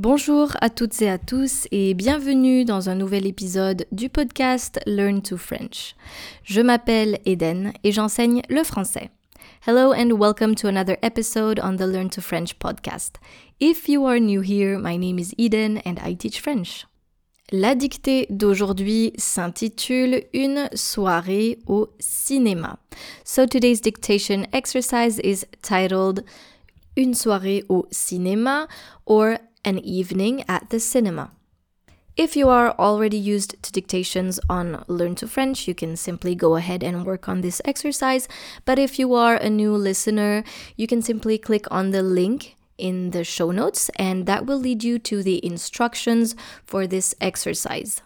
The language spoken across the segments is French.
Bonjour à toutes et à tous et bienvenue dans un nouvel épisode du podcast Learn to French. Je m'appelle Eden et j'enseigne le français. Hello and welcome to another episode on the Learn to French podcast. If you are new here, my name is Eden and I teach French. La dictée d'aujourd'hui s'intitule Une soirée au cinéma. So today's dictation exercise is titled Une soirée au cinéma or an evening at the cinema. If you are already used to dictations on Learn to French, you can simply go ahead and work on this exercise. But if you are a new listener, you can simply click on the link in the show notes, and that will lead you to the instructions for this exercise.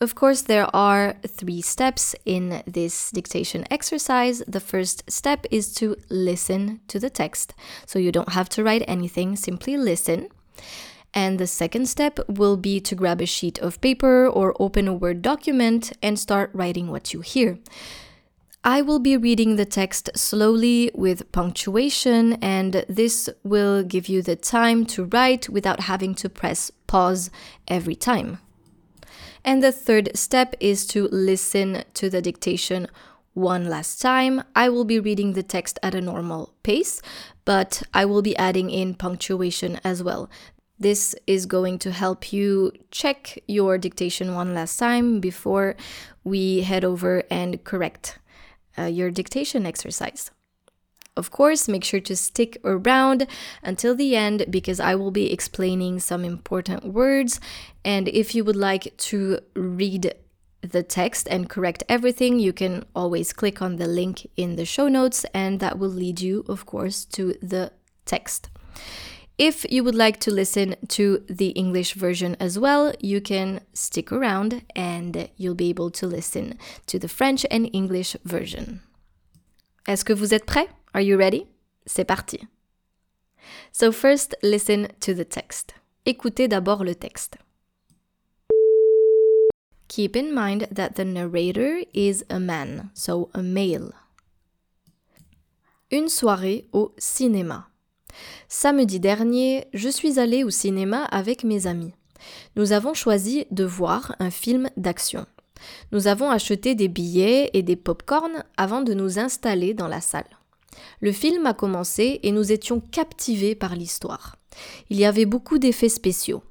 Of course, there are three steps in this dictation exercise. The first step is to listen to the text. So you don't have to write anything, simply listen. And the second step will be to grab a sheet of paper or open a Word document and start writing what you hear. I will be reading the text slowly with punctuation, and this will give you the time to write without having to press pause every time. And the third step is to listen to the dictation one last time. I will be reading the text at a normal pace, but I will be adding in punctuation as well. This is going to help you check your dictation one last time before we head over and correct uh, your dictation exercise. Of course, make sure to stick around until the end because I will be explaining some important words. And if you would like to read the text and correct everything, you can always click on the link in the show notes, and that will lead you, of course, to the text. If you would like to listen to the English version as well, you can stick around and you'll be able to listen to the French and English version. Est-ce que vous êtes prêts? Are you ready? C'est parti. So first, listen to the text. Écoutez d'abord le texte. Keep in mind that the narrator is a man, so a male. Une soirée au cinéma. Samedi dernier, je suis allée au cinéma avec mes amis. Nous avons choisi de voir un film d'action. Nous avons acheté des billets et des pop-corn avant de nous installer dans la salle. Le film a commencé et nous étions captivés par l'histoire. Il y avait beaucoup d'effets spéciaux.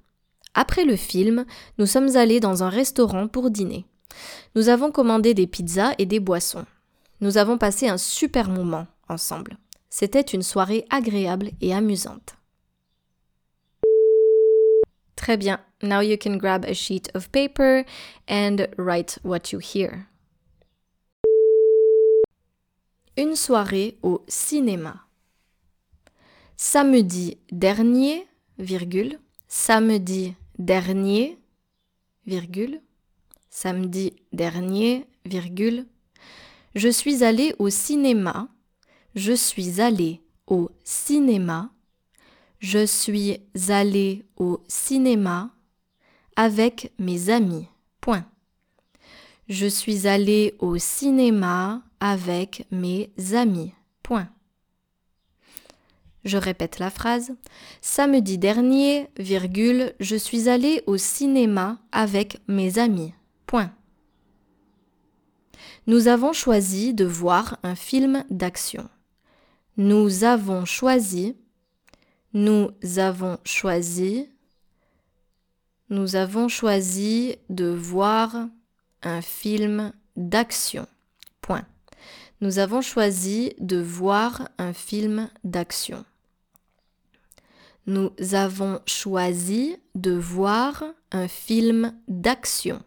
Après le film, nous sommes allés dans un restaurant pour dîner. Nous avons commandé des pizzas et des boissons. Nous avons passé un super moment ensemble. C'était une soirée agréable et amusante. Très bien. Now you can grab a sheet of paper and write what you hear. Une soirée au cinéma. Samedi dernier, virgule, samedi dernier, virgule, samedi dernier, virgule, je suis allé au cinéma je suis allé au cinéma. Je suis allé au cinéma avec mes amis. Point. Je suis allé au cinéma avec mes amis. Point. Je répète la phrase. Samedi dernier, virgule, je suis allé au cinéma avec mes amis. Point. Nous avons choisi de voir un film d'action. Nous avons choisi. Nous avons choisi. Nous avons choisi de voir un film d'action. Point. Nous avons choisi de voir un film d'action. Nous avons choisi de voir un film d'action.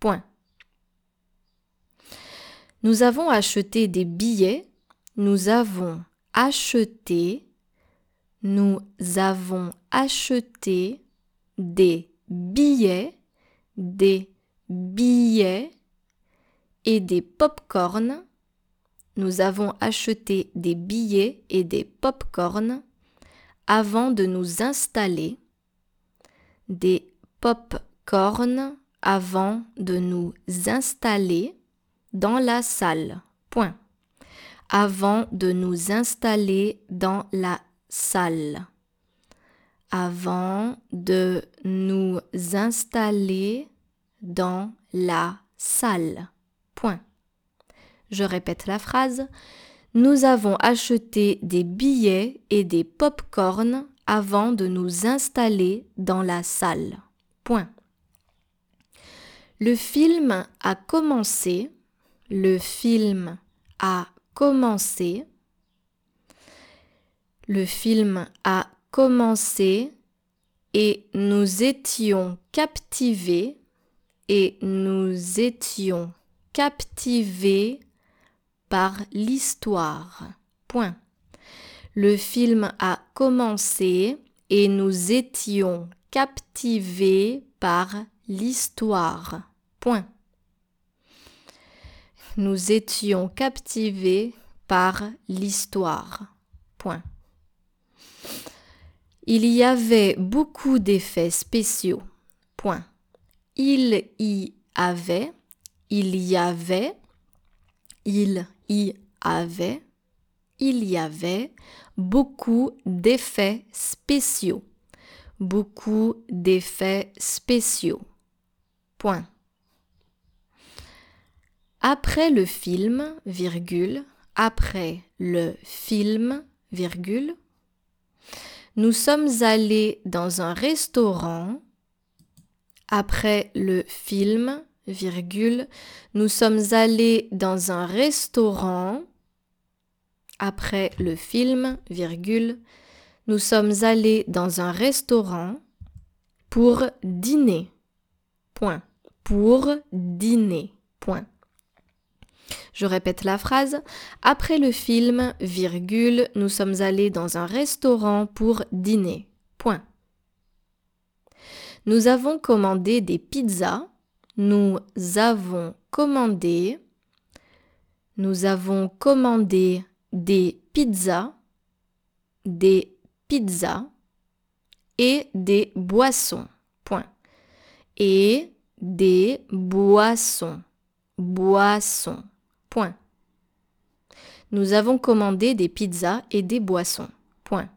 Point. Nous avons acheté des billets. Nous avons acheté, nous avons acheté des billets, des billets et des pop-corns. Nous avons acheté des billets et des pop-corns avant de nous installer. Des pop-corns avant de nous installer dans la salle. Point avant de nous installer dans la salle. avant de nous installer dans la salle. Point. Je répète la phrase. Nous avons acheté des billets et des pop-corn avant de nous installer dans la salle. Point. Le film a commencé. Le film a commencé. Le film a commencé et nous étions captivés et nous étions captivés par l'histoire. Le film a commencé et nous étions captivés par l'histoire. Point. Nous étions captivés par l'histoire. Il y avait beaucoup d'effets spéciaux. Il y avait, il y avait, il y avait, il y avait beaucoup d'effets spéciaux. Beaucoup d'effets spéciaux. Point. Après le film, virgule, après le film, virgule, nous sommes allés dans un restaurant après le film, nous sommes allés dans un restaurant après le film, virgule, nous sommes allés dans un restaurant pour dîner. Point. Pour dîner. Point. Je répète la phrase. Après le film, virgule, nous sommes allés dans un restaurant pour dîner. Point. Nous avons commandé des pizzas. Nous avons commandé. Nous avons commandé des pizzas. Des pizzas. Et des boissons. Point. Et des boissons. Boissons. Point. Nous avons commandé des pizzas et des boissons. Point.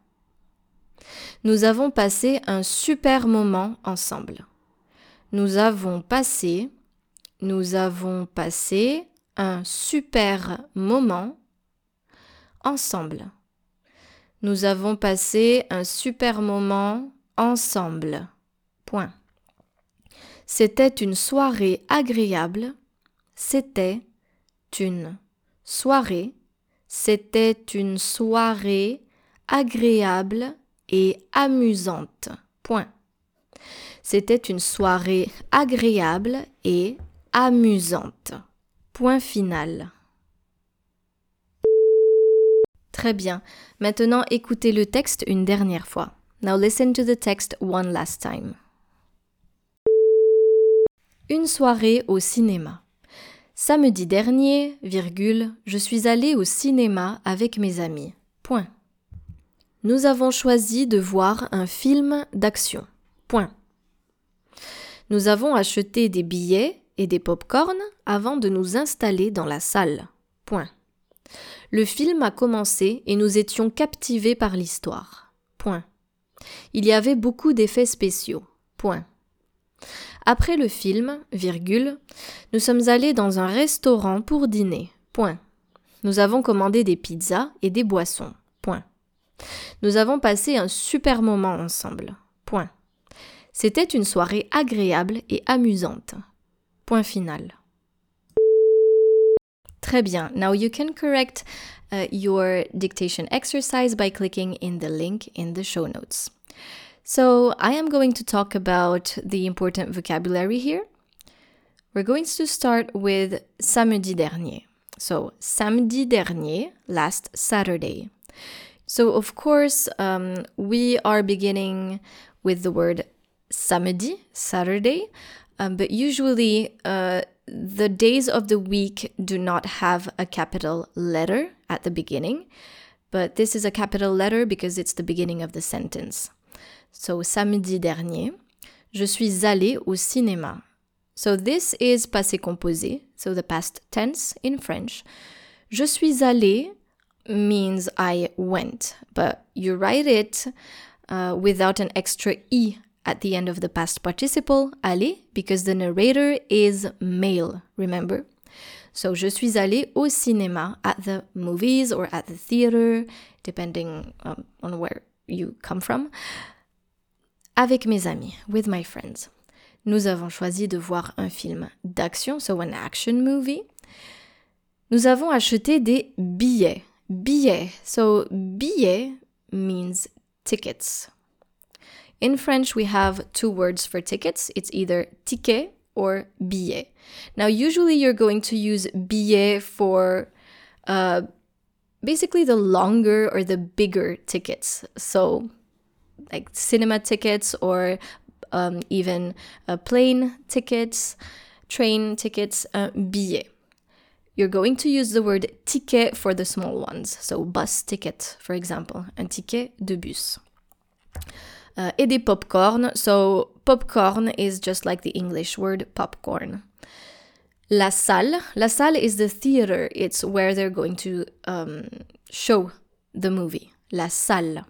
Nous avons passé un super moment ensemble. Nous avons passé, nous avons passé un super moment ensemble. Nous avons passé un super moment ensemble. Point. C'était une soirée agréable. C'était une soirée. C'était une soirée agréable et amusante. Point. C'était une soirée agréable et amusante. Point final. Très bien. Maintenant, écoutez le texte une dernière fois. Now listen to the text one last time. Une soirée au cinéma. Samedi dernier, virgule, je suis allé au cinéma avec mes amis. Point. Nous avons choisi de voir un film d'action. Point. Nous avons acheté des billets et des pop-corn avant de nous installer dans la salle. Point. Le film a commencé et nous étions captivés par l'histoire. Point. Il y avait beaucoup d'effets spéciaux. Point. Après le film, virgule, nous sommes allés dans un restaurant pour dîner. Point. Nous avons commandé des pizzas et des boissons. Point. Nous avons passé un super moment ensemble. Point. C'était une soirée agréable et amusante. Point final. Très bien. Now you can correct uh, your dictation exercise by clicking in the link in the show notes. So, I am going to talk about the important vocabulary here. We're going to start with samedi dernier. So, samedi dernier, last Saturday. So, of course, um, we are beginning with the word samedi, Saturday, um, but usually uh, the days of the week do not have a capital letter at the beginning, but this is a capital letter because it's the beginning of the sentence. So, samedi dernier, je suis allé au cinéma. So, this is passé composé, so the past tense in French. Je suis allé means I went, but you write it uh, without an extra E at the end of the past participle, aller, because the narrator is male, remember? So, je suis allée au cinéma, at the movies or at the theater, depending um, on where you come from, avec mes amis, with my friends. Nous avons choisi de voir un film d'action, so an action movie. Nous avons acheté des billets. Billets. So, billet means tickets. In French, we have two words for tickets. It's either ticket or billet. Now, usually you're going to use billet for uh, basically the longer or the bigger tickets. So, like cinema tickets or um, even uh, plane tickets, train tickets, uh, billet. You're going to use the word ticket for the small ones. So, bus ticket, for example, un ticket de bus uh, et des popcorn. So popcorn is just like the English word popcorn. La salle. La salle is the theater. It's where they're going to um, show the movie. La salle.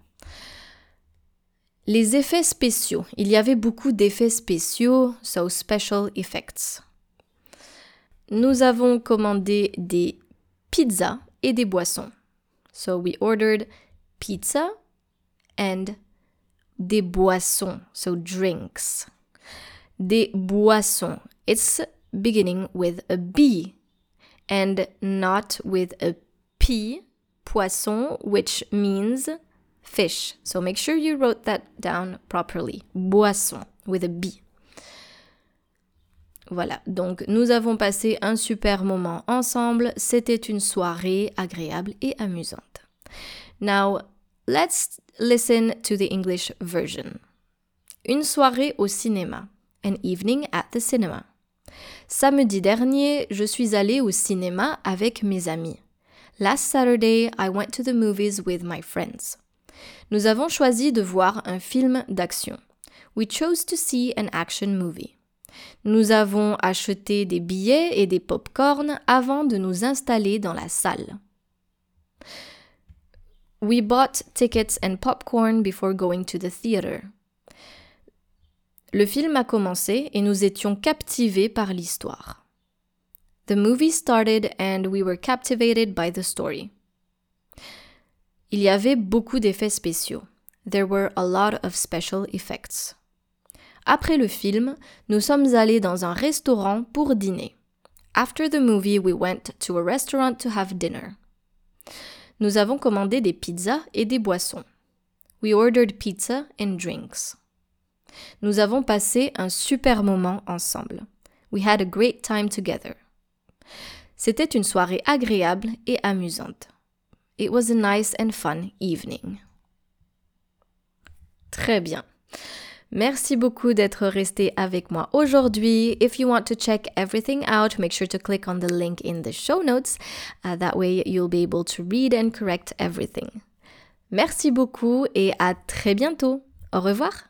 Les effets spéciaux. Il y avait beaucoup d'effets spéciaux, so special effects. Nous avons commandé des pizzas et des boissons. So we ordered pizza and des boissons, so drinks. Des boissons. It's beginning with a B and not with a P, poisson, which means fish. So make sure you wrote that down properly. Boisson with a B. Voilà, donc nous avons passé un super moment ensemble. C'était une soirée agréable et amusante. Now, let's listen to the English version. Une soirée au cinéma. An evening at the cinema. Samedi dernier, je suis allée au cinéma avec mes amis. Last Saturday, I went to the movies with my friends. Nous avons choisi de voir un film d'action. We chose to see an action movie. Nous avons acheté des billets et des pop-corn avant de nous installer dans la salle. We bought tickets and popcorn before going to the theater. Le film a commencé et nous étions captivés par l'histoire. The movie started and we were captivated by the story. Il y avait beaucoup d'effets spéciaux. There were a lot of special effects. Après le film, nous sommes allés dans un restaurant pour dîner. After the movie, we went to a restaurant to have dinner. Nous avons commandé des pizzas et des boissons. We ordered pizza and drinks. Nous avons passé un super moment ensemble. We had a great time together. C'était une soirée agréable et amusante. It was a nice and fun evening. Très bien. Merci beaucoup d'être resté avec moi aujourd'hui. If you want to check everything out, make sure to click on the link in the show notes. Uh, that way you'll be able to read and correct everything. Merci beaucoup et à très bientôt. Au revoir.